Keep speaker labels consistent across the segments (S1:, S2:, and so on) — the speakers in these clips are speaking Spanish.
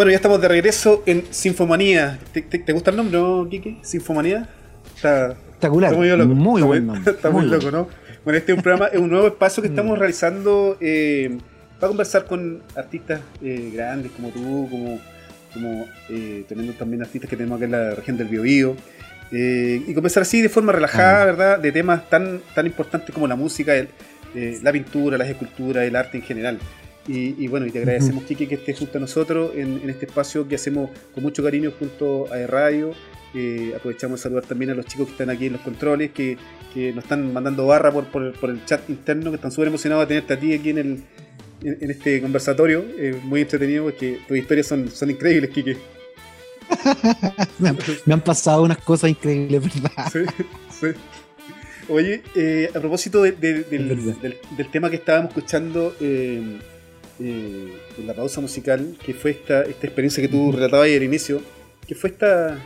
S1: Bueno, ya estamos de regreso en Sinfomanía. ¿Te, gusta el nombre, no, Kike? ¿Sinfomanía?
S2: Está, Espectacular.
S1: muy loco. Muy buen nombre. Está muy, loco, ¿no? Bueno, este es un programa, es un nuevo espacio que mm. estamos realizando eh, para conversar con artistas eh, grandes como tú, como, como eh, teniendo también artistas que tenemos acá en la región del Biobío. Eh, y conversar así de forma relajada, ah. ¿verdad? De temas tan, tan importantes como la música, el, la pintura, las esculturas, el arte en general. Y, bueno, y te agradecemos, Kiki, que estés junto a nosotros en, este espacio que hacemos con mucho cariño junto a e Radio. Eh, aprovechamos de saludar también a los chicos que están aquí en los controles, que, nos están mandando barra por, por, el chat interno, que están súper emocionados de tenerte a ti aquí en, el, en, este conversatorio. muy entretenido porque tus historias son, son increíbles, Kiki.
S2: me, han, pasado unas cosas increíbles, ¿verdad? Sí, sí.
S1: Oye, eh, a propósito del, tema que estábamos escuchando eh, eh, en la pausa musical, que fue esta, esta experiencia que tú relatabas ahí al inicio, que fue esta,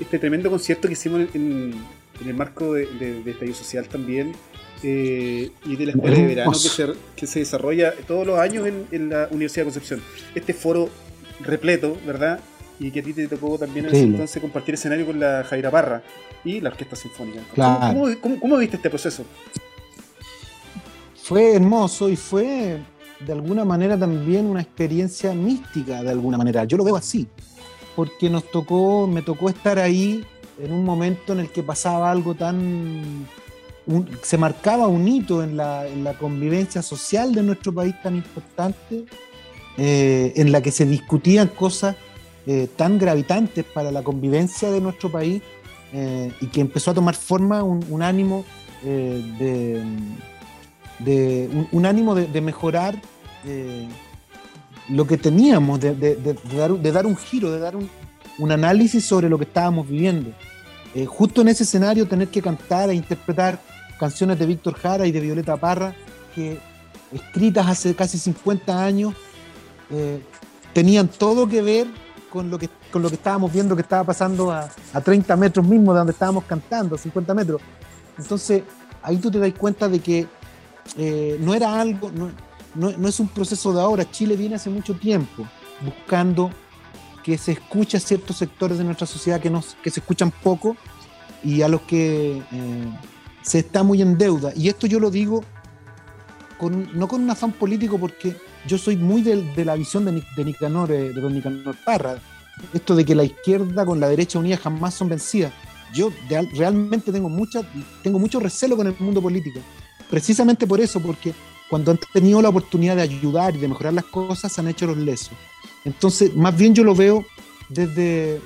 S1: este tremendo concierto que hicimos en, el marco de, de, estallido social también, y de la escuela de verano que se, que se desarrolla todos los años en, en la Universidad de Concepción. Este foro repleto, ¿verdad? y que a ti te tocó también en ese entonces compartir escenario con la Jaira Parra y la Orquesta Sinfónica. ¿Cómo, viste este proceso?
S2: Fue hermoso y fue de alguna manera también una experiencia mística, de alguna manera. Yo lo veo así, porque nos tocó, me tocó estar ahí en un momento en el que pasaba algo tan... se marcaba un hito en la, convivencia social de nuestro país tan importante, eh, en la que se discutían cosas eh, tan gravitantes para la convivencia de nuestro país eh, y que empezó a tomar forma un, ánimo eh, de, un, ánimo de, mejorar lo que teníamos, de, dar, un giro, de dar un, análisis sobre lo que estábamos viviendo. justo en ese escenario tener que cantar e interpretar canciones de Víctor Jara y de Violeta Parra, que escritas hace casi 50 años, tenían todo que ver con lo que, con lo que estábamos viendo que estaba pasando a, a 30 metros mismo de donde estábamos cantando, 50 metros. Entonces, ahí tú te das cuenta de que eh, no era algo, no, no, es un proceso de ahora. Chile viene hace mucho tiempo buscando que se escuche a ciertos sectores de nuestra sociedad que, nos, que se escuchan poco y a los que eh, se está muy en deuda. Y esto yo lo digo con, no con un afán político porque yo soy muy de, la visión de, de Nicanor, eh, de don Nicanor Parra, esto de que la izquierda con la derecha unida jamás son vencidas. Yo realmente tengo, mucha, tengo mucho recelo con el mundo político, precisamente por eso, porque cuando han tenido la oportunidad de ayudar y de mejorar las cosas, se han hecho los lesos. Entonces, más bien yo lo veo desde,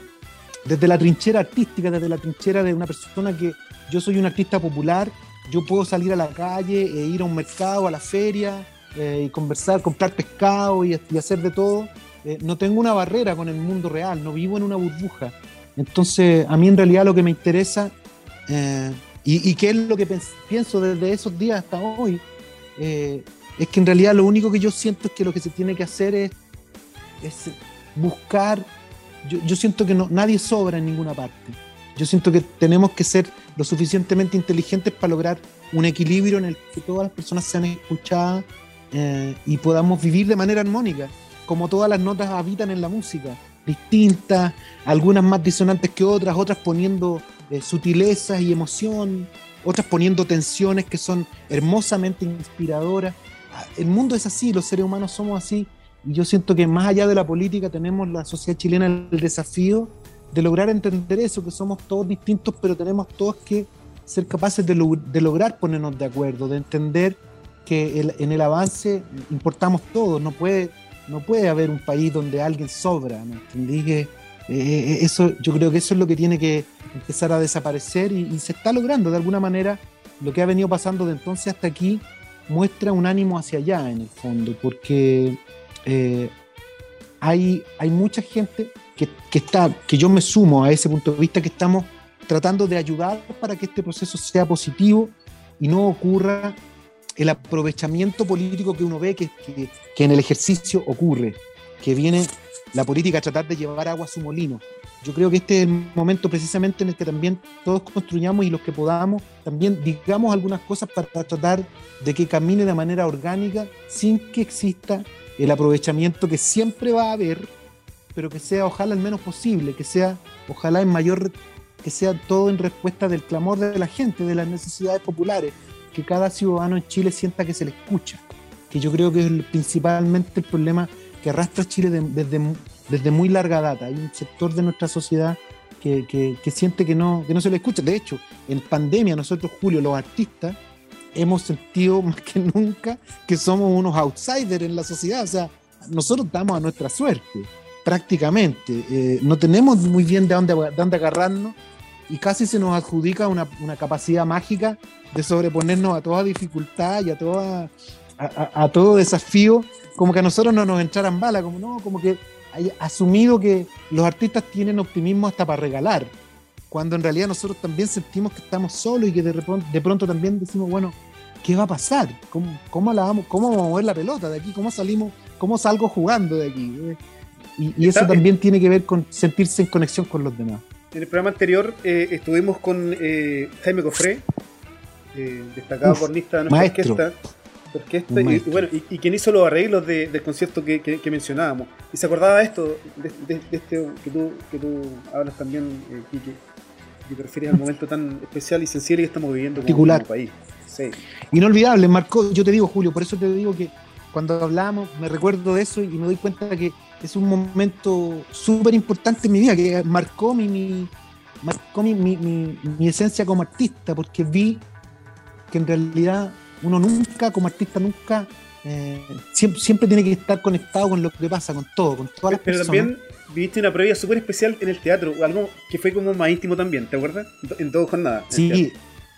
S2: desde la trinchera artística, desde la trinchera de una persona que yo soy un artista popular, yo puedo salir a la calle e ir a un mercado, a la feria, eh, y conversar, comprar pescado y, hacer de todo. Eh, no tengo una barrera con el mundo real, no vivo en una burbuja. Entonces, a mí en realidad lo que me interesa eh, y, qué es lo que pienso desde esos días hasta hoy, es que en realidad lo único que yo siento es que lo que se tiene que hacer es, es buscar, yo, yo siento que no, nadie sobra en ninguna parte. Yo siento que tenemos que ser lo suficientemente inteligentes para lograr un equilibrio en el que todas las personas sean escuchadas eh, y podamos vivir de manera armónica, como todas las notas habitan en la música, distintas, algunas más disonantes que otras, otras poniendo eh, sutilezas y emoción, otras poniendo tensiones que son hermosamente inspiradoras. El mundo es así, los seres humanos somos así, y yo siento que más allá de la política tenemos la sociedad chilena el desafío de lograr entender eso, que somos todos distintos, pero tenemos todos que ser capaces de, lograr ponernos de acuerdo, de entender que en el avance importamos todos, no puede, no puede haber un país donde alguien sobra, ¿me entendí? Eh, eso, yo creo que eso es lo que tiene que empezar a desaparecer y, se está logrando de alguna manera. Lo que ha venido pasando de entonces hasta aquí muestra un ánimo hacia allá en el fondo, porque eh, hay, hay mucha gente que, que, está, que yo me sumo a ese punto de vista, que estamos tratando de ayudar para que este proceso sea positivo y no ocurra el aprovechamiento político que uno ve que, en el ejercicio ocurre, que viene la política tratar de llevar agua a su molino. Yo creo que este es el momento precisamente en el que también todos construyamos y los que podamos también digamos algunas cosas para tratar de que camine de manera orgánica sin que exista el aprovechamiento que siempre va a haber pero que sea ojalá el menos posible, que sea ojalá en mayor, que sea todo en respuesta del clamor de la gente, de las necesidades populares, que cada ciudadano en Chile sienta que se le escucha, que yo creo que es principalmente el problema que arrastra Chile desde, desde muy larga data. Hay un sector de nuestra sociedad que, que, siente que no, que no se le escucha. De hecho, en pandemia nosotros, Julio, los artistas, hemos sentido más que nunca que somos unos outsiders en la sociedad. O sea, nosotros estamos a nuestra suerte, prácticamente. Eh, no tenemos muy bien de dónde, de dónde agarrarnos y casi se nos adjudica una, una, capacidad mágica de sobreponernos a toda dificultad y a, toda, a, todo desafío, como que a nosotros no nos entraran balas, como no, como que hay asumido que los artistas tienen optimismo hasta para regalar cuando en realidad nosotros también sentimos que estamos solos y que de, pronto, de pronto también decimos, bueno, ¿qué va a pasar? ¿Cómo, cómo, la vamos, ¿Cómo vamos a mover la pelota de aquí? ¿Cómo salimos? ¿Cómo salgo jugando de aquí? Y, eso también tiene que ver con sentirse en conexión con los demás.
S1: En el programa anterior eh, estuvimos con eh, Jaime Cofré, eh, destacado cornista de nuestra orquesta. Orquesta y, bueno, y, quien hizo los arreglos del concierto que, mencionábamos. Y se acordaba de esto, de, este que tú, que tú hablas también, Kike y te refieres al momento tan especial y sensible que estamos viviendo
S2: como, como país. Inolvidable, marcó, yo te digo, Julio, por eso te digo que cuando hablamos me recuerdo de eso y me doy cuenta que es un momento súper importante en mi vida, que marcó mi, marcó mi, mi, esencia como artista, porque vi que en realidad uno nunca, como artista, nunca, eh, siempre, siempre, tiene que estar conectado con lo que pasa, con todo, con todas las
S1: Pero también viviste una previa súper especial en el teatro, algo que fue como más íntimo también, ¿te acuerdas? En todo jornada.
S2: Sí,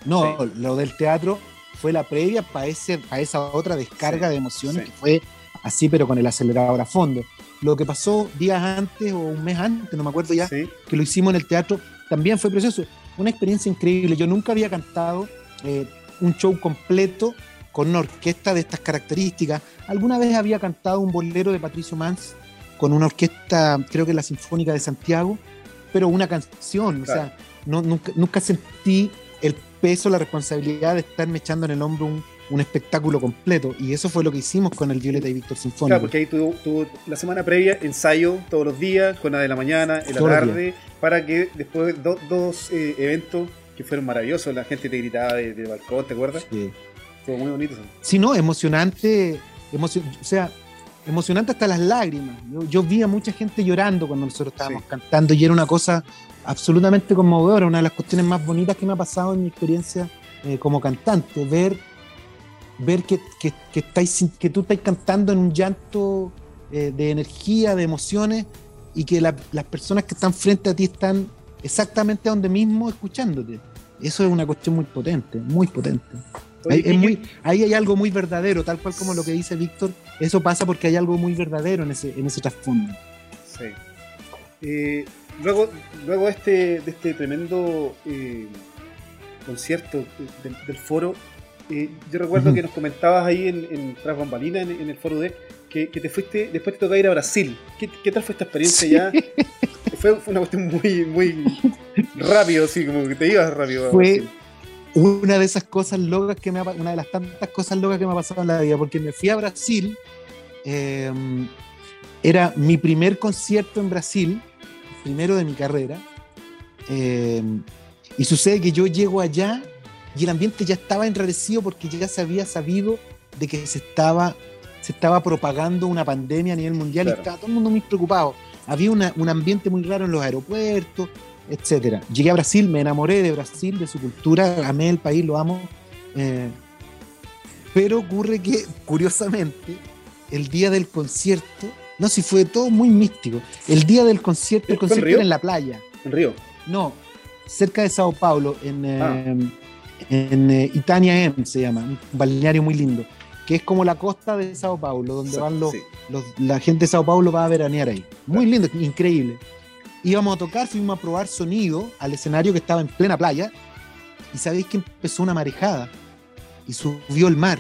S2: no, lo del teatro fue la previa para esa otra descarga de emociones que fue así, pero con el acelerador a fondo. Lo que pasó días antes o un mes antes, no me acuerdo ya, que lo hicimos en el teatro, también fue precioso. Una experiencia increíble. Yo nunca había cantado eh, un show completo con una orquesta de estas características. Alguna vez había cantado un bolero de Patricio Mans con una orquesta, creo que la Sinfónica de Santiago, pero una canción, o sea, no, nunca, nunca, sentí el peso, la responsabilidad de estarme echando en el hombro un, un, espectáculo completo, y eso fue lo que hicimos con el Violeta y Víctor Sinfónico. Claro,
S1: porque ahí tuvo, la semana previa ensayo todos los días, con la de la mañana, en la tarde, para que después dos eh, eventos que fueron maravillosos, la gente te gritaba de, de balcón, ¿te acuerdas? Sí. Fue muy bonito.
S2: Sí, no, emocionante, emocion o sea, emocionante hasta las lágrimas. Yo, vi a mucha gente llorando cuando nosotros estábamos cantando y era una cosa absolutamente conmovedora, una de las cuestiones más bonitas que me ha pasado en mi experiencia eh, como cantante, ver, ver que, que, estáis, que tú estás cantando en un llanto eh, de energía, de emociones y que las personas que están frente a ti están exactamente donde mismo escuchándote. Eso es una cuestión muy potente, muy potente ahí hay algo muy verdadero, tal cual como lo que dice Víctor. Eso pasa porque hay algo muy verdadero en ese, en ese trasfondo.
S1: Sí. Eh, luego, luego este, de este tremendo eh, concierto del, foro, eh, yo recuerdo que nos comentabas ahí en, en Tras Bambalina, en, el foro de que, te fuiste, después te tocó ir a Brasil. ¿Qué, tal fue esta experiencia ya? Fue, una cuestión muy, muy rápido, así como que te ibas rápido.
S2: Fue, una de esas cosas locas que me ha, una de las tantas cosas locas que me ha pasado en la vida, porque me fui a Brasil, em, era mi primer concierto en Brasil, primero de mi carrera, em, y sucede que yo llego allá y el ambiente ya estaba enrarecido porque ya se había sabido de que se estaba, se estaba propagando una pandemia a nivel mundial y estaba todo el mundo muy preocupado. Había un ambiente muy raro en los aeropuertos, etcétera. Llegué a Brasil, me enamoré de Brasil, de su cultura, amé el país, lo amo. Eh, pero ocurre que, curiosamente, el día del concierto, no, si fue todo muy místico. El día del concierto, el concierto era en la playa.
S1: ¿En Río?
S2: No, cerca de Sao Paulo, en, eh, ah. En eh, Itania M se llama, un balneario muy lindo, que es como la costa de Sao Paulo, donde van los, la gente de Sao Paulo va a veranear ahí. Muy lindo, increíble íbamos a tocar, fuimos a probar sonido al escenario que estaba en plena playa y sabéis que empezó una marejada y subió el mar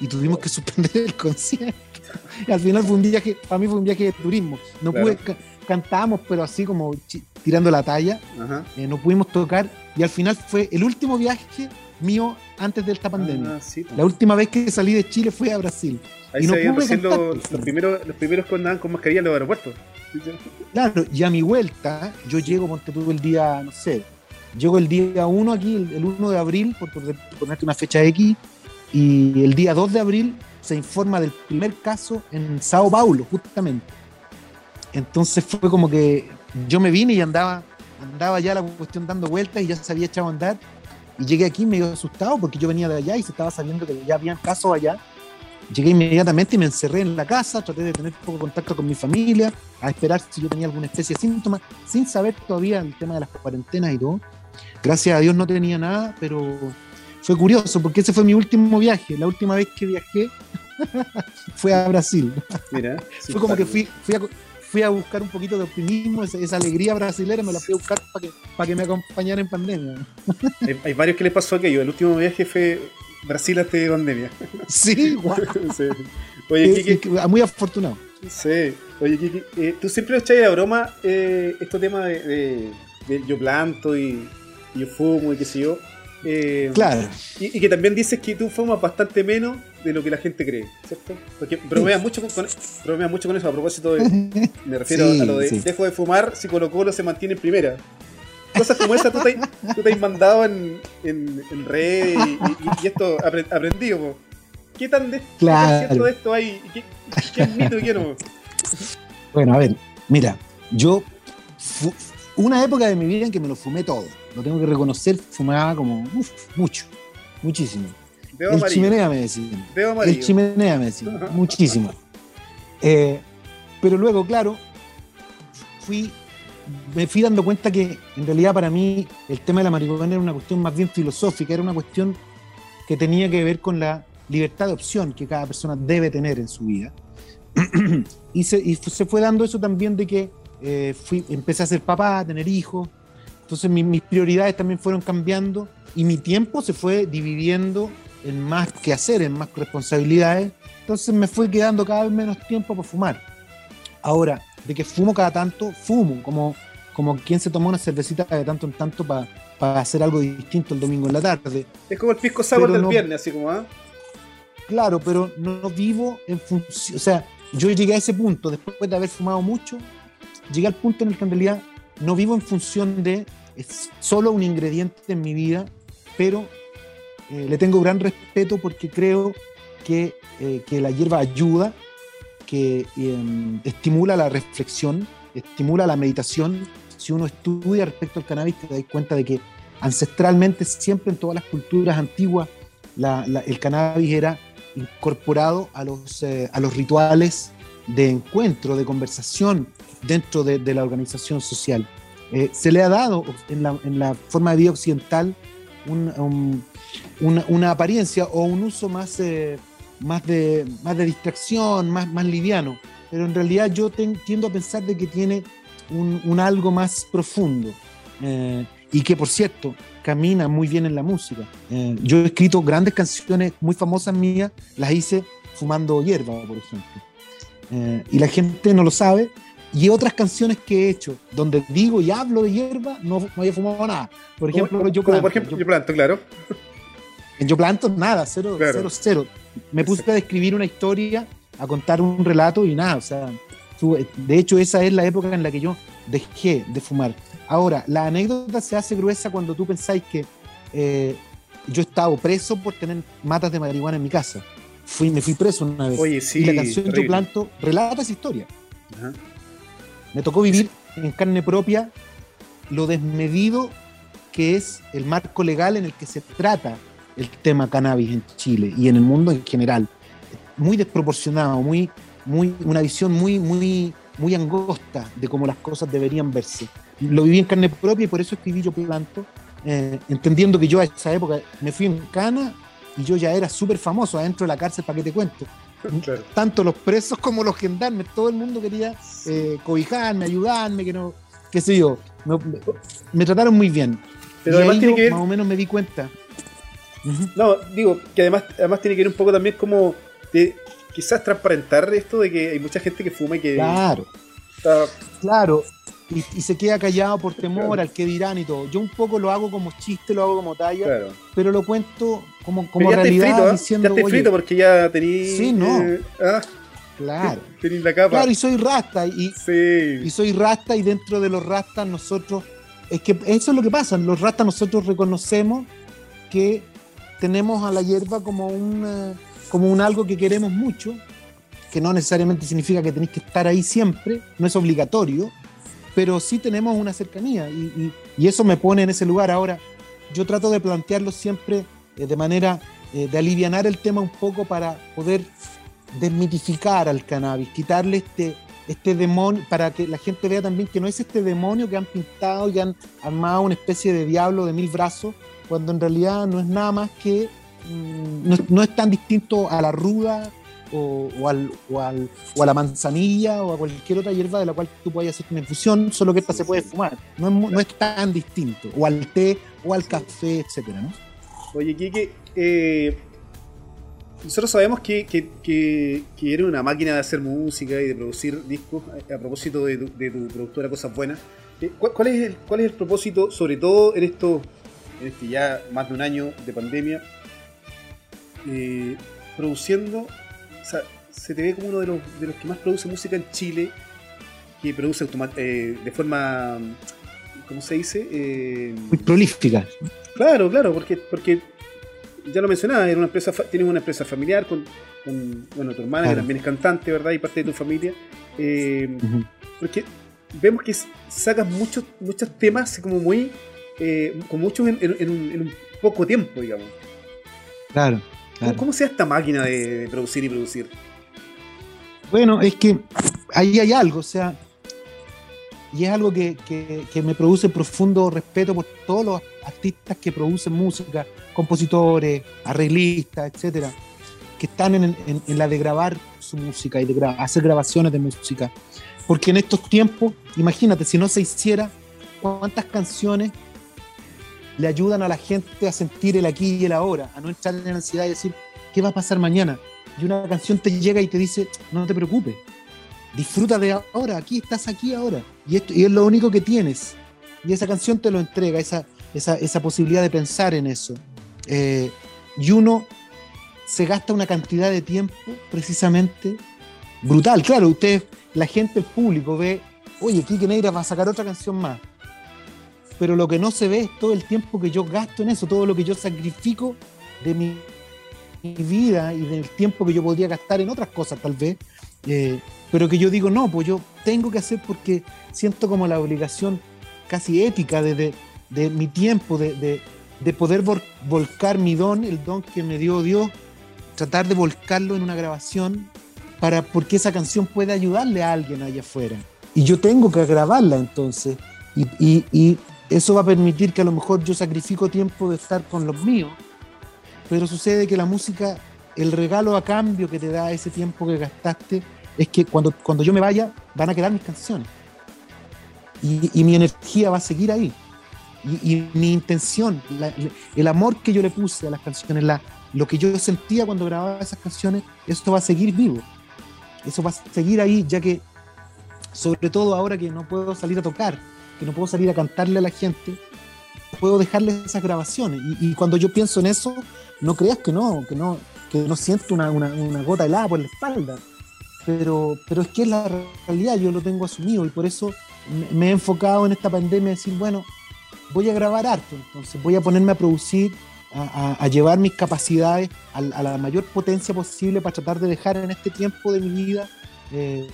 S2: y tuvimos que suspender el concierto. Y al final fue un viaje, para mí fue un viaje de turismo. No pude, cantábamos, pero así como tirando la talla. Eh, no pudimos tocar y al final fue el último viaje mío antes de esta pandemia. Ah, pues. La última vez que salí de Chile fue a Brasil.
S1: Ahí y no se los, los, primeros, los primeros con mascarilla en los aeropuertos.
S2: Claro, y a mi vuelta, yo llego, ponte tú el día, no sé, llego el día 1 aquí, el, 1 de abril, por, ponerte una fecha X, y el día 2 de abril se informa del primer caso en Sao Paulo, justamente. Entonces fue como que yo me vine y andaba, andaba ya la cuestión dando vueltas y ya se había echado a andar. Y llegué aquí medio asustado porque yo venía de allá y se estaba sabiendo que ya habían casos allá. Llegué inmediatamente y me encerré en la casa, traté de tener poco contacto con mi familia, a esperar si yo tenía alguna especie de síntoma, sin saber todavía el tema de las cuarentenas y todo. Gracias a Dios no tenía nada, pero fue curioso porque ese fue mi último viaje. La última vez que viajé fue a Brasil. Mira, fue como que fui, fui, a, fui a buscar un poquito de optimismo, esa, alegría brasilera, me la fui a buscar para que, para que me acompañara en pandemia.
S1: hay, varios que les pasó aquello. El último viaje fue Brasil hasta pandemia.
S2: Sí, guau. Oye, Kiki. muy afortunado.
S1: Sí. Oye, Kiki, eh, tú siempre echas de broma eh, estos temas de, de, yo planto y, y, yo fumo y qué sé yo.
S2: Eh, claro.
S1: Y, que también dices que tú fumas bastante menos de lo que la gente cree, ¿cierto? Porque bromeas mucho con, mucho con eso a propósito de. Me refiero a lo de dejo de fumar si Colo Colo se mantiene en primera. Cosas como esa tú te, tú te has mandado en, en, en redes y, esto aprendido. ¿Qué tan de, cierto de esto hay? ¿Qué, qué es mito y qué no?
S2: Bueno, a ver, mira, yo. una época de mi vida en que me lo fumé todo lo tengo que reconocer, fumaba como mucho, muchísimo. el chimenea me decían. El chimenea me decían, muchísimo. Eh, pero luego, claro, fui, me fui dando cuenta que en realidad para mí el tema de la marihuana era una cuestión más bien filosófica, era una cuestión que tenía que ver con la libertad de opción que cada persona debe tener en su vida. y, se, se, fue dando eso también de que eh, fui, empecé a ser papá, a tener hijos, entonces mis prioridades también fueron cambiando y mi tiempo se fue dividiendo en más que hacer, en más responsabilidades. Entonces me fue quedando cada vez menos tiempo para fumar. Ahora, de que fumo cada tanto, fumo, como, como quien se tomó una cervecita de tanto en tanto para hacer algo distinto el domingo en la tarde.
S1: Es como el pisco sour del viernes, así como, ¿ah?
S2: Claro, pero no vivo en función, o sea, yo llegué a ese punto, después de haber fumado mucho, llegué al punto en el que en realidad no vivo en función de es solo un ingrediente en mi vida, pero eh, le tengo gran respeto porque creo que, eh, que la hierba ayuda, que em, estimula la reflexión, estimula la meditación. Si uno estudia respecto al cannabis, te das cuenta de que ancestralmente, siempre en todas las culturas antiguas, el cannabis era incorporado a los, eh, a los rituales de encuentro, de conversación dentro de, de la organización social. Eh, se le ha dado en la, forma de vida occidental una, apariencia o un uso más, eh, más, de, distracción, más, más liviano. Pero en realidad yo tiendo a pensar de que tiene un, algo más profundo. Eh, y que, por cierto, camina muy bien en la música. yo he escrito grandes canciones muy famosas mías, las hice fumando hierba, por ejemplo. y la gente no lo sabe, y otras canciones que he hecho donde digo y hablo de hierba, no, no había fumado nada. Por ejemplo, yo planto.
S1: Por ejemplo, yo, planto, claro.
S2: Yo planto nada, cero, cero, cero. Me puse a describir una historia, a contar un relato y nada, o sea, de hecho esa es la época en la que yo dejé de fumar. Ahora, la anécdota se hace gruesa cuando tú pensáis que eh, yo estaba preso por tener matas de marihuana en mi casa. Fui, me fui preso una vez.
S1: Oye, sí,
S2: y la canción Yo Planto relata esa historia. Ajá. Me tocó vivir en carne propia lo desmedido que es el marco legal en el que se trata el tema cannabis en Chile y en el mundo en general. Muy desproporcionado, muy, muy, una visión muy, muy, muy angosta de cómo las cosas deberían verse. Lo viví en carne propia y por eso escribí Yo Planto, eh, entendiendo que yo a esa época me fui en cana y yo ya era súper famoso adentro de la cárcel, ¿para qué te cuento? Tanto los presos como los gendarmes, todo el mundo quería eh, cobijarme, ayudarme, que no, qué sé yo. Me, trataron muy bien. Pero además tiene que ver... más o menos me di cuenta.
S1: No, digo que además, además tiene que ver un poco también como de quizás transparentar esto de que hay mucha gente que fuma y que.
S2: Claro. Claro, y, se queda callado por temor al que dirán y todo. Yo un poco lo hago como chiste, lo hago como talla, pero lo cuento como, como realidad
S1: frito, ¿eh? diciendo. Ya frito porque ya tení.
S2: Sí, no.
S1: Eh, ah.
S2: Claro.
S1: Tenés la capa.
S2: Claro, y soy rasta. Y,
S1: sí.
S2: y soy rasta, y dentro de los rastas nosotros. Es que eso es lo que pasa. Los rastas nosotros reconocemos que tenemos a la hierba como un, eh, como un algo que queremos mucho, que no necesariamente significa que tenéis que estar ahí siempre, no es obligatorio, pero sí tenemos una cercanía y, y, y eso me pone en ese lugar. Ahora, yo trato de plantearlo siempre eh, de manera eh, de aliviar el tema un poco para poder desmitificar al cannabis, quitarle este, este demonio, para que la gente vea también que no es este demonio que han pintado y han armado una especie de diablo de mil brazos, cuando en realidad no es nada más que, mmm, no, no, es tan distinto a la ruda o, o, al, o, al, o, a la manzanilla o a cualquier otra hierba de la cual tú puedas hacer una infusión, solo que esta se puede fumar, no es, no es tan distinto, o al té o al café, etcétera, ¿no?
S1: Oye, Kike, eh, nosotros sabemos que, que, que, eres una máquina de hacer música y de producir discos. A, a propósito de tu, de tu, productora Cosas Buenas, eh, ¿cuál, ¿cuál, es el, ¿cuál es el propósito, sobre todo en estos en este ya más de un año de pandemia, eh, produciendo? O sea, se te ve como uno de los, de los que más produce música en Chile, que produce eh, de forma, ¿cómo se dice? Eh,
S2: Muy prolífica.
S1: Claro, claro, porque, porque ya lo mencionaba, era una empresa, tienes una empresa familiar con, con bueno, tu hermana, claro. que también es cantante, ¿verdad? Y parte de tu familia. Eh, uh -huh. Porque vemos que sacas muchos, muchos temas como muy, eh, con muchos en, en, en, un, en, un, poco tiempo, digamos.
S2: Claro.
S1: ¿Cómo,
S2: claro.
S1: ¿Cómo sea esta máquina de, de producir y producir?
S2: Bueno, es que ahí hay algo, o sea, y es algo que, que, me produce profundo respeto por todos los artistas que producen música, compositores, arreglistas, etcétera, que están en, en, en, la de grabar su música y de gra hacer grabaciones de música. Porque en estos tiempos, imagínate, si no se hiciera, cuántas canciones le ayudan a la gente a sentir el aquí y el ahora, a no entrar en ansiedad y decir, ¿qué va a pasar mañana? Y una canción te llega y te dice, no te preocupes, disfruta de ahora, aquí estás aquí ahora. Y, esto, y es lo único que tienes. Y esa canción te lo entrega, esa, esa, esa posibilidad de pensar en eso. Eh, y uno se gasta una cantidad de tiempo precisamente brutal. Claro, usted, la gente, el público ve, oye, Kike Neira va a sacar otra canción más. Pero lo que no se ve es todo el tiempo que yo gasto en eso, todo lo que yo sacrifico de mi, mi vida y del tiempo que yo podría gastar en otras cosas, tal vez. Eh, pero que yo digo, no, pues yo tengo que hacer porque siento como la obligación casi ética de, de, de mi tiempo, de, de, de poder vol volcar mi don, el don que me dio Dios, tratar de volcarlo en una grabación para porque esa canción pueda ayudarle a alguien allá afuera. Y yo tengo que grabarla entonces. Y, y, y eso va a permitir que a lo mejor yo sacrifico tiempo de estar con los míos, pero sucede que la música, el regalo a cambio que te da ese tiempo que gastaste, es que cuando, cuando yo me vaya van a quedar mis canciones. Y, mi energía va a seguir ahí. Y, mi intención, el amor que yo le puse a las canciones, la, lo que yo sentía cuando grababa esas canciones, esto va a seguir vivo. Eso va a seguir ahí, ya que, sobre todo ahora que no puedo salir a tocar, que no puedo salir a cantarle a la gente, puedo dejarle esas grabaciones. Y, y cuando yo pienso en eso, no creas que no, que no, que no siento una, una, una gota helada por la espalda pero, pero es que es la realidad, yo lo tengo asumido y por eso me, he enfocado en esta pandemia decir, bueno, voy a grabar harto, entonces voy a ponerme a producir, a, a, a llevar mis capacidades a, a, la mayor potencia posible para tratar de dejar en este tiempo de mi vida eh,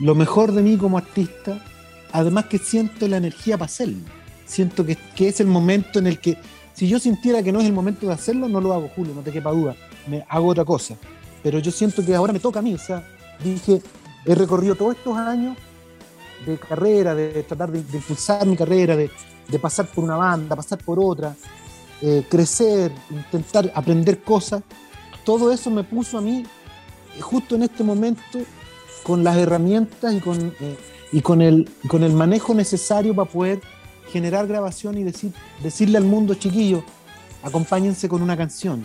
S2: lo mejor de mí como artista, además que siento la energía para hacerlo, siento que, que es el momento en el que, si yo sintiera que no es el momento de hacerlo, no lo hago, Julio, no te quepa duda, me hago otra cosa, pero yo siento que ahora me toca a mí, o sea, dije, he recorrido todos estos años de carrera, de tratar de, impulsar mi carrera, de, pasar por una banda, pasar por otra, eh, crecer, intentar aprender cosas, todo eso me puso a mí justo en este momento con las herramientas y con, eh, y con, el, con el manejo necesario para poder generar grabación y decir, decirle al mundo, chiquillo, acompáñense con una canción,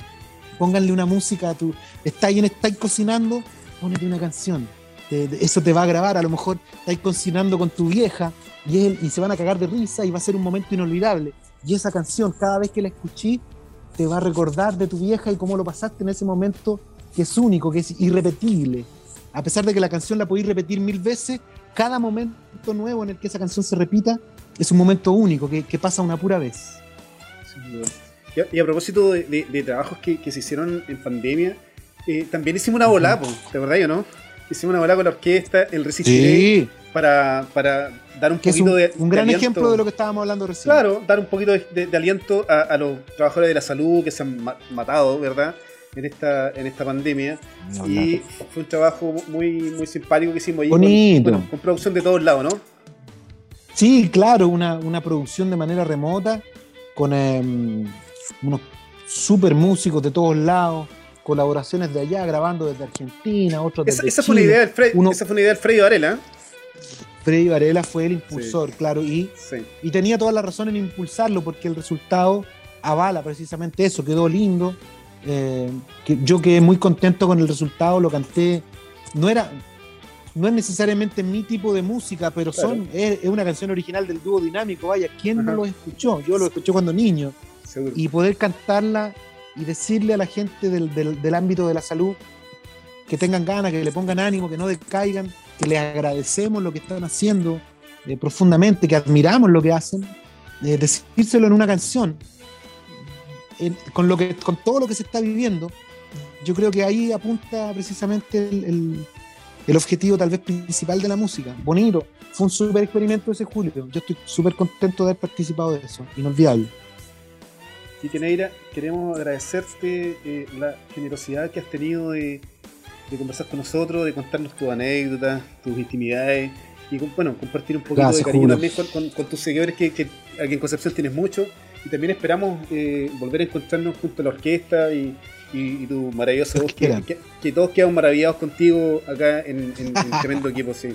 S2: pónganle una música tu... Estáis, estáis cocinando, ponete una canción. Te, te, eso te va a grabar, a lo mejor estáis cocinando con tu vieja y, él, y se van a cagar de risa y va a ser un momento inolvidable. Y esa canción, cada vez que la escuché, te va a recordar de tu vieja y cómo lo pasaste en ese momento que es único, que es irrepetible. a pesar de que la canción la podéis repetir mil veces, cada momento nuevo en el que esa canción se repita es un momento único que, pasa una pura vez.
S1: y, a, propósito de, trabajos que, se hicieron en pandemia, eh, también hicimos una bola, ¿te acordás o no? Hicimos una bola con la orquesta, el Resistiré, para, para dar un poquito de.
S2: Un gran ejemplo de lo que estábamos hablando recién.
S1: Claro, dar un poquito de, aliento a, los trabajadores de la salud que se han matado, ¿verdad? En esta, en esta pandemia. y fue un trabajo muy, muy simpático que hicimos ahí.
S2: Bonito.
S1: Con, con producción de todos lados, ¿no?
S2: Sí, claro, una, producción de manera remota, con em, unos super músicos de todos lados, colaboraciones de allá, grabando desde Argentina, otros desde
S1: esa, fue una idea del esa fue una idea del Freddy Varela.
S2: Freddy Varela fue el impulsor, claro, y, y tenía toda la razón en impulsarlo, porque el resultado avala precisamente eso, quedó lindo. Eh, que yo quedé muy contento con el resultado, lo canté. No era, no es necesariamente mi tipo de música, pero son es, una canción original del dúo dinámico. Vaya, ¿quién no lo escuchó? Yo lo escuché cuando niño. Y poder cantarla y decirle a la gente del, ámbito de la salud que tengan ganas, que le pongan ánimo, que no decaigan, que les agradecemos lo que están haciendo eh, profundamente, que admiramos lo que hacen, eh, decírselo en una canción, con, lo que, con todo lo que se está viviendo, yo creo que ahí apunta precisamente el el objetivo tal vez principal de la música. Bonito. Fue un súper experimento ese julio. Yo estoy súper contento de haber participado de eso. Inolvidable.
S1: Y Neira, queremos agradecerte eh, la generosidad que has tenido de, conversar con nosotros, de contarnos tus anécdotas, tus intimidades y bueno, compartir un poquito de cariño también con, tus seguidores que, aquí en Concepción tienes mucho. Y también esperamos eh, volver a encontrarnos junto a la orquesta y, y, tu maravilloso voz, que, todos quedamos maravillados contigo acá en, en, tremendo equipo, sí.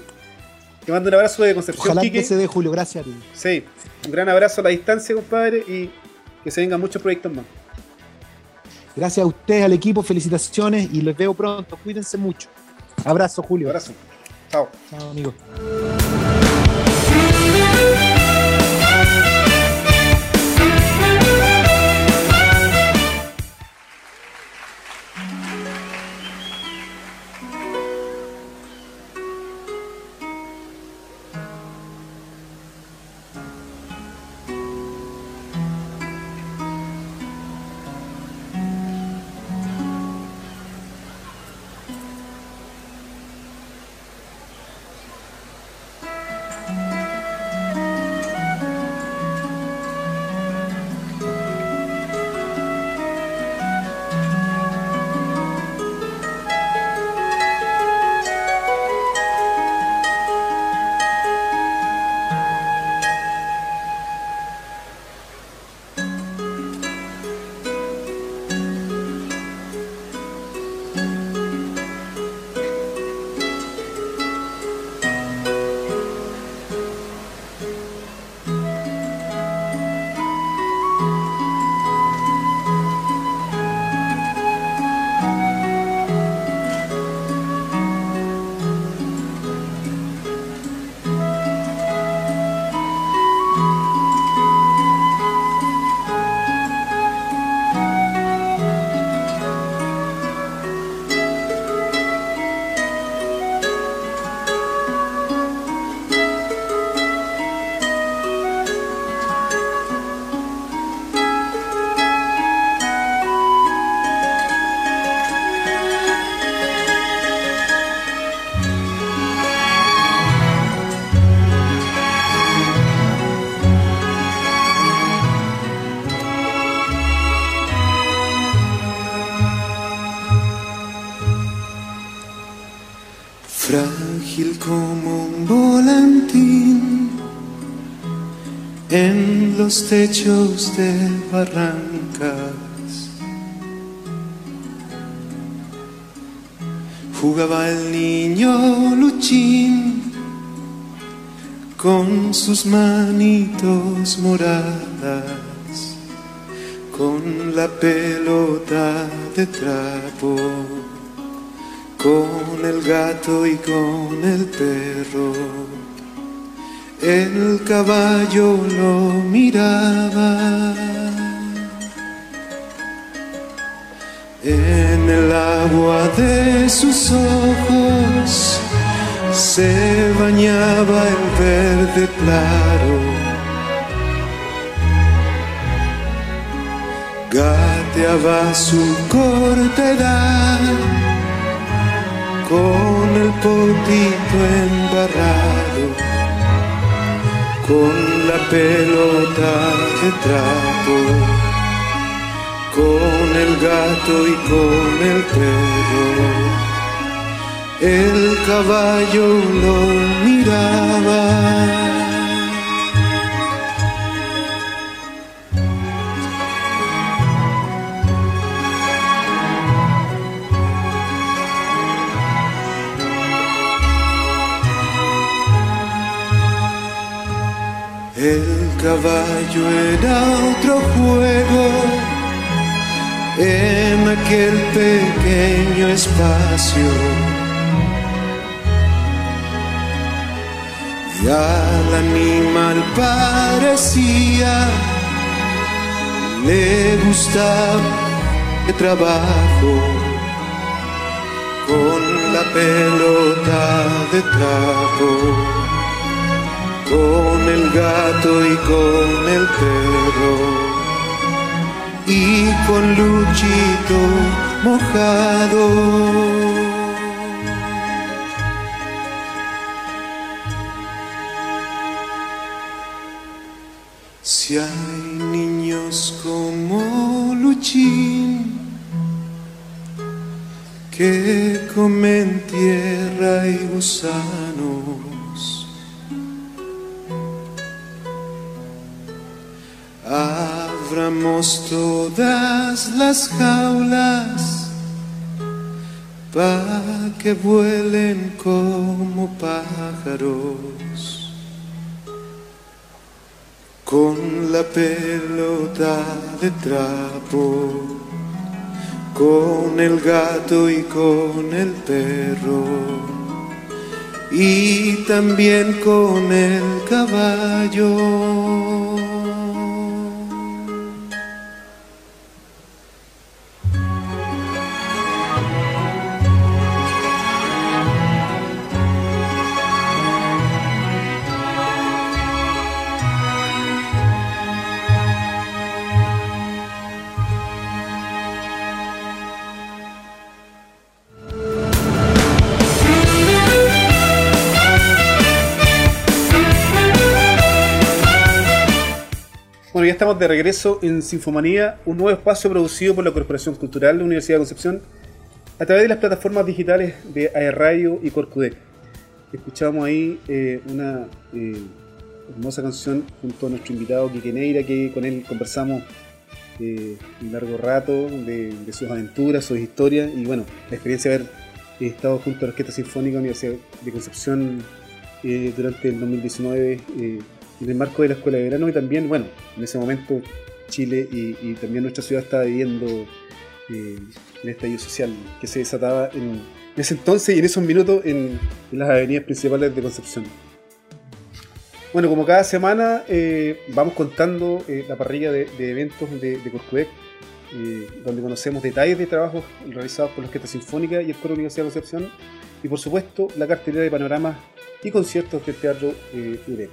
S1: Te mando un abrazo de Concepción.
S2: Ojalá que se dé, Julio, gracias.
S1: Sí, un gran abrazo a la distancia, compadre, y que se vengan muchos proyectos más.
S2: Gracias a ustedes, al equipo, felicitaciones y los veo pronto. Cuídense mucho. Abrazo, Julio.
S1: Abrazo. Chao.
S2: Chao, amigo.
S3: techos de barrancas. Jugaba el niño Luchín con sus manitos moradas, con la pelota de trapo, con el gato y con el perro el caballo lo miraba. En el agua de sus ojos se bañaba el verde claro. Gateaba su corta con el potito embarrado, con la pelota de trapo, con el gato y con el perro el caballo lo miraba. Caballo era otro juego. En aquel pequeño espacio. Y al animal parecía le gustaba el trabajo. Con la pelota de trapo, con el gato y con el perro y con Luchito mojado. Si hay niños como Luchín que comen tierra y gusanos, abramos todas las jaulas para que vuelen como pájaros con la pelota de trapo, con el gato y con el perro, y también con el caballo.
S1: Estamos de regreso en Sinfomanía, un nuevo espacio producido por la Corporación Cultural de la Universidad de Concepción a través de las plataformas digitales de Radio y Corcudec. Escuchamos ahí eh, una eh, hermosa canción junto a nuestro invitado Quique Neira, que con él conversamos eh, un largo rato de, de, sus aventuras, sus historias y bueno, la experiencia de haber estado junto a la Orquesta Sinfónica de la Universidad de Concepción durante el 2019 en el marco de la escuela de verano y también, bueno, en ese momento Chile y, también nuestra ciudad estaba viviendo eh, el estallido social que se desataba en, ese entonces y en esos minutos en, las avenidas principales de Concepción. Bueno, como cada semana eh, vamos contando eh, la parrilla de, eventos de, de eh, donde conocemos detalles de trabajos realizados por la Orquesta Sinfónica y el Coro Universidad de Concepción y por supuesto la cartelera de panoramas y conciertos del Teatro UDEC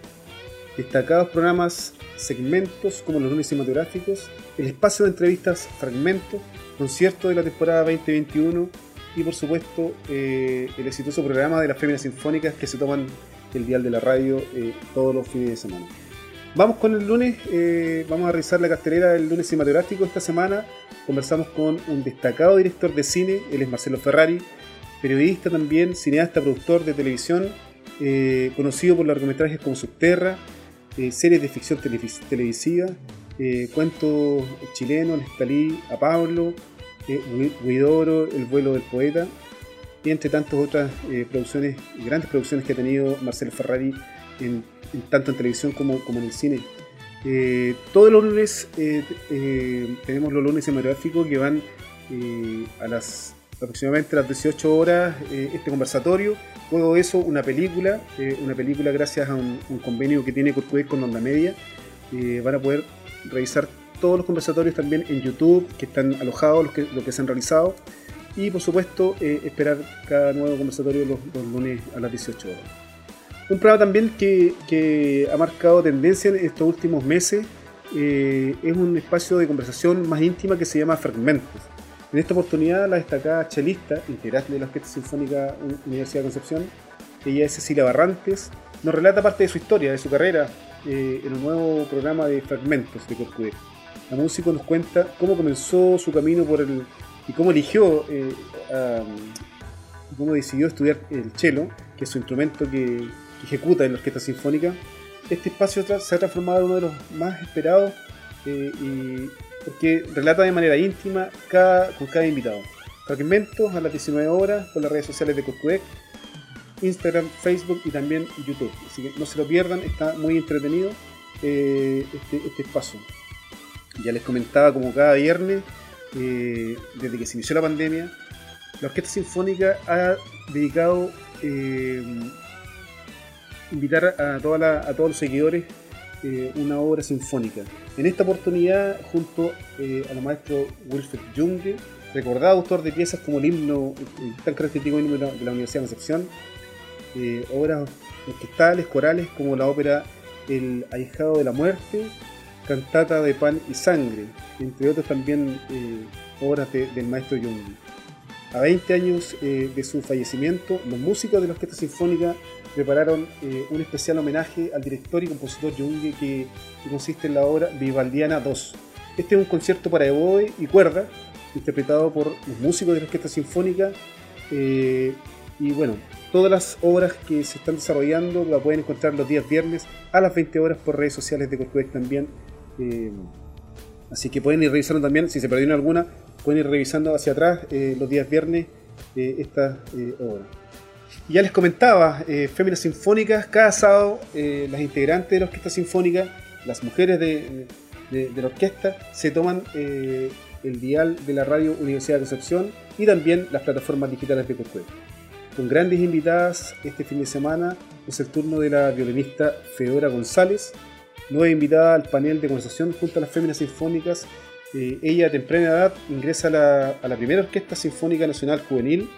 S1: destacados programas, segmentos como los lunes cinematográficos, el espacio de entrevistas, fragmentos, conciertos de la temporada 2021 y por supuesto eh, el exitoso programa de las féminas sinfónicas que se toman el dial de la radio eh, todos los fines de semana. Vamos con el lunes, eh, vamos a revisar la cartelera del lunes cinematográfico esta semana. Conversamos con un destacado director de cine, él es Marcelo Ferrari, periodista también, cineasta, productor de televisión, conocido por largometrajes como Subterra, eh, series de ficción televisiva, eh, cuentos chilenos, Nestalí, a Pablo, eh, Huidoro, El vuelo del poeta, y entre tantas otras producciones, grandes producciones que ha tenido Marcelo Ferrari, en, tanto en televisión como, como en el cine. todos los lunes tenemos los lunes cinematográficos que van a las aproximadamente a las 18 horas este conversatorio Luego eso, una película, eh, una película gracias a un, convenio que tiene Corcudec con Onda Media, eh, van a poder revisar todos los conversatorios también en YouTube, que están alojados, los que, los que se han realizado. Y por supuesto, eh, esperar cada nuevo conversatorio los, los, lunes a las 18 horas. Un programa también que, que ha marcado tendencia en estos últimos meses eh, es un espacio de conversación más íntima que se llama Fragmentos. En esta oportunidad, la destacada chelista, integrante de la Orquesta Sinfónica Universidad de Concepción, ella es Cecilia Barrantes, nos relata parte de su historia, de su carrera, eh, en un nuevo programa de Fragmentos de Corcudé. La música nos cuenta cómo comenzó su camino por el y cómo eligió, eh, cómo decidió estudiar el cello, que es su instrumento que, que ejecuta en la Orquesta Sinfónica, este espacio se ha transformado en uno de los más esperados eh, y porque relata de manera íntima cada, con cada invitado. Fragmentos a las 19 horas por las redes sociales de Corcudec, Instagram, Facebook y también YouTube. Así que no se lo pierdan, está muy entretenido eh, este, este, espacio. Ya les comentaba como cada viernes, eh, desde que se inició la pandemia, la Orquesta Sinfónica ha dedicado invitar a, toda a todos los seguidores eh, una obra sinfónica. En esta oportunidad, junto eh, al maestro Wilfred Junge, recordado autor de piezas como el himno, el tan característico himno de la, Universidad de Concepción, eh, obras orquestales, corales, como la ópera El Ahijado de la Muerte, Cantata de Pan y Sangre, entre otros también obras de, del maestro Junge. A 20 años de su fallecimiento, los músicos de la Orquesta Sinfónica prepararon eh, un especial homenaje al director y compositor Junge que, que, consiste en la obra Vivaldiana 2. Este es un concierto para oboe y cuerda, interpretado por los músicos de la Orquesta Sinfónica. Eh, y bueno, todas las obras que se están desarrollando la pueden encontrar los días viernes a las 20 horas por redes sociales de Corcudec también. Eh, así que pueden ir revisando también, si se perdieron alguna, pueden ir revisando hacia atrás eh, los días viernes eh, estas obras. Ya les comentaba, eh, Féminas Sinfónicas, cada sábado eh, las integrantes de la Orquesta Sinfónica, las mujeres de, de, de la orquesta, se toman eh, el dial de la radio Universidad de Concepción y también las plataformas digitales de Corcueco. Con grandes invitadas este fin de semana es el turno de la violinista Fedora González, nueva invitada al panel de conversación junto a las Féminas Sinfónicas. Eh, ella a temprana edad ingresa a la, a la primera Orquesta Sinfónica Nacional Juvenil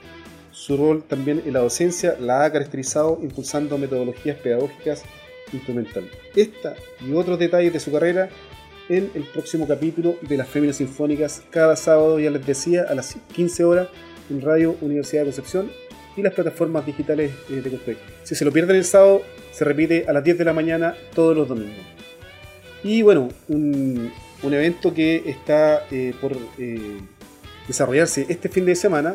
S1: su rol también en la docencia la ha caracterizado impulsando metodologías pedagógicas instrumentales. Esta y otros detalles de su carrera en el próximo capítulo de las Féminas Sinfónicas, cada sábado, ya les decía, a las 15 horas en Radio Universidad de Concepción y las plataformas digitales de Concepción. Si se lo pierden el sábado, se repite a las 10 de la mañana todos los domingos. Y bueno, un, un evento que está eh, por eh, desarrollarse este fin de semana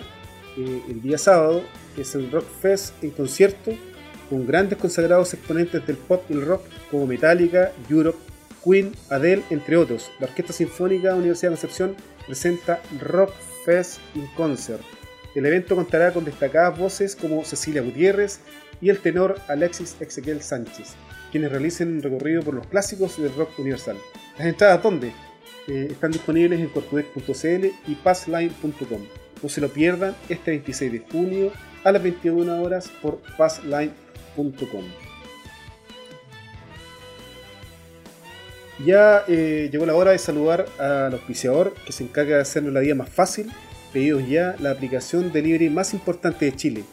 S1: eh, el día sábado, es el Rock Fest en concierto con grandes consagrados exponentes del pop y el rock como Metallica, Europe, Queen, Adele, entre otros. La Orquesta Sinfónica Universidad de Concepción presenta Rock Fest in Concert. El evento contará con destacadas voces como Cecilia Gutiérrez y el tenor Alexis Ezequiel Sánchez, quienes realicen un recorrido por los clásicos del rock universal. ¿Las entradas dónde? Eh, están disponibles en y passline.com. No se lo pierdan este 26 de junio a las 21 horas por passline.com. Ya eh, llegó la hora de saludar al auspiciador que se encarga de hacernos la vida más fácil. Pedidos ya la aplicación delivery más importante de Chile.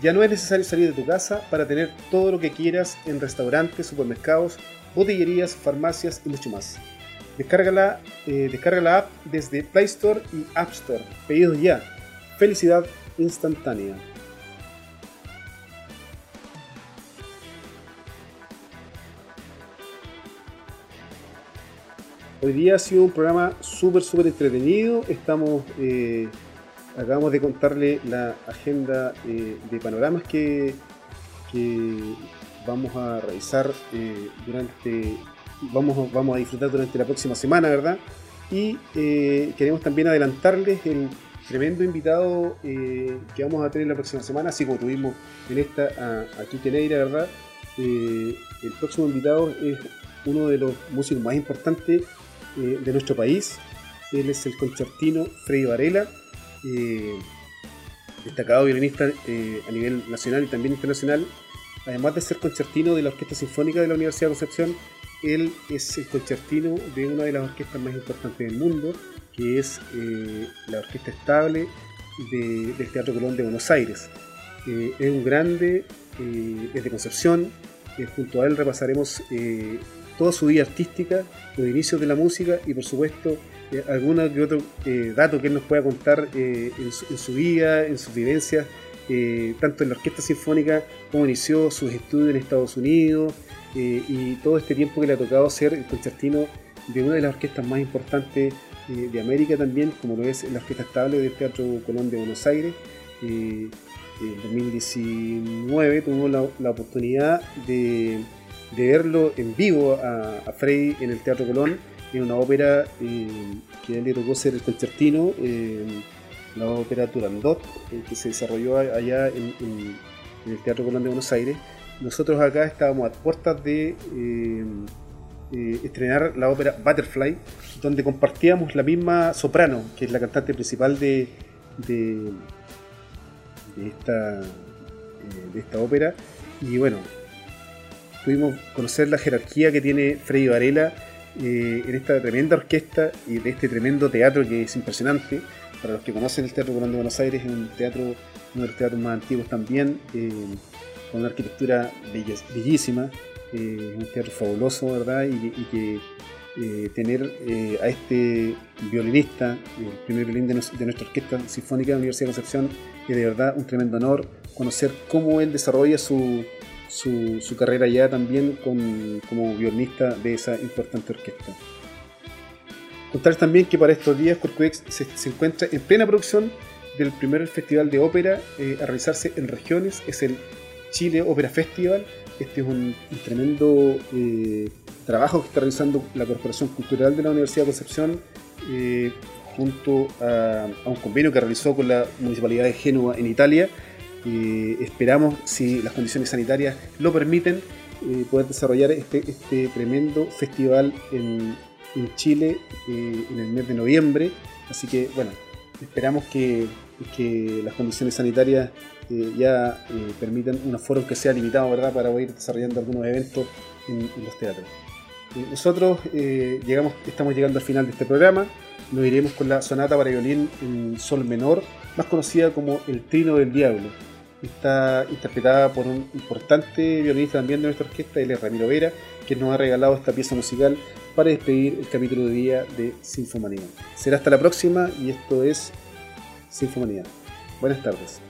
S1: Ya no es necesario salir de tu casa para tener todo lo que quieras en restaurantes, supermercados, botillerías, farmacias y mucho más. Descarga eh, descarga la app desde Play Store y App Store. Pedidos ya Felicidad instantánea. Hoy día ha sido un programa súper, súper entretenido. Estamos, eh, acabamos de contarle la agenda eh, de panoramas que, vamos a realizar eh, durante, vamos, vamos a disfrutar durante la próxima semana, ¿verdad? Y queremos también adelantarles el tremendo invitado eh, que vamos a tener la próxima semana, así como tuvimos en esta a, a ¿verdad? Eh, el próximo invitado es uno de los músicos más importantes eh, de nuestro país. Él es el concertino Freddy Varela, destacado violinista a nivel nacional y también internacional. Además de ser concertino de la Orquesta Sinfónica de la Universidad de Concepción, él es el concertino de una de las orquestas más importantes del mundo, que es eh, la Orquesta Estable del Teatro Colón de Buenos Aires. Eh, es un grande, eh, es de Concepción, junto a él repasaremos toda su vida artística, los inicios de la música y por supuesto alguno que otro dato que él nos pueda contar en su, vida, en sus vivencias, tanto en la Orquesta Sinfónica como inició sus estudios en Estados Unidos y todo este tiempo que le ha tocado ser el concertino de una de las orquestas más importantes eh, de América también, como lo es la Orquesta Estable del Teatro Colón de Buenos Aires. Eh, en 2019 tuvimos la, oportunidad de, verlo en vivo a, a, Frey en el Teatro Colón, en una ópera eh, que él le tocó ser el concertino, la ópera Turandot, que se desarrolló allá en, el Teatro Colón de Buenos Aires. Nosotros acá estábamos a puertas de eh, estrenar la ópera Butterfly, donde compartíamos la misma soprano, que es la cantante principal de, de, esta, eh, de esta ópera. Y bueno, pudimos conocer la jerarquía que tiene Freddy Varela eh, en esta tremenda orquesta y de este tremendo teatro que es impresionante. Para los que conocen el Teatro Colón de Buenos Aires, es un teatro, uno de los teatros más antiguos también, con una arquitectura bellísima. Eh, un teatro fabuloso, ¿verdad? Y, que eh, tener eh, a este violinista, el primer violín de, nuestra orquesta sinfónica de la Universidad de Concepción, es de verdad un tremendo honor conocer cómo él desarrolla su, su, carrera ya también como violinista de esa importante orquesta. Contarles también que para estos días Corcuex se, se, encuentra en plena producción del primer festival de ópera a realizarse en regiones, es el Chile Ópera Festival, este es un, tremendo eh, trabajo que está realizando la Corporación Cultural de la Universidad de Concepción eh, junto a, un convenio que realizó con la Municipalidad de Génova en Italia. Eh, esperamos, si las condiciones sanitarias lo permiten, poder desarrollar este, este tremendo festival en, en Chile en el mes de noviembre. Así que, bueno, esperamos que, que las condiciones sanitarias ya eh, permiten un aforo que sea limitado, ¿verdad?, para ir desarrollando algunos eventos en, los teatros. Eh, nosotros eh, llegamos, estamos llegando al final de este programa. Nos iremos con la sonata para violín en sol menor, más conocida como El Trino del Diablo. Está interpretada por un importante violinista también de nuestra orquesta, él es Ramiro Vera, que nos ha regalado esta pieza musical para despedir el capítulo de día de Sinfomanía. Será hasta la próxima y esto es Sinfomanía. Buenas tardes.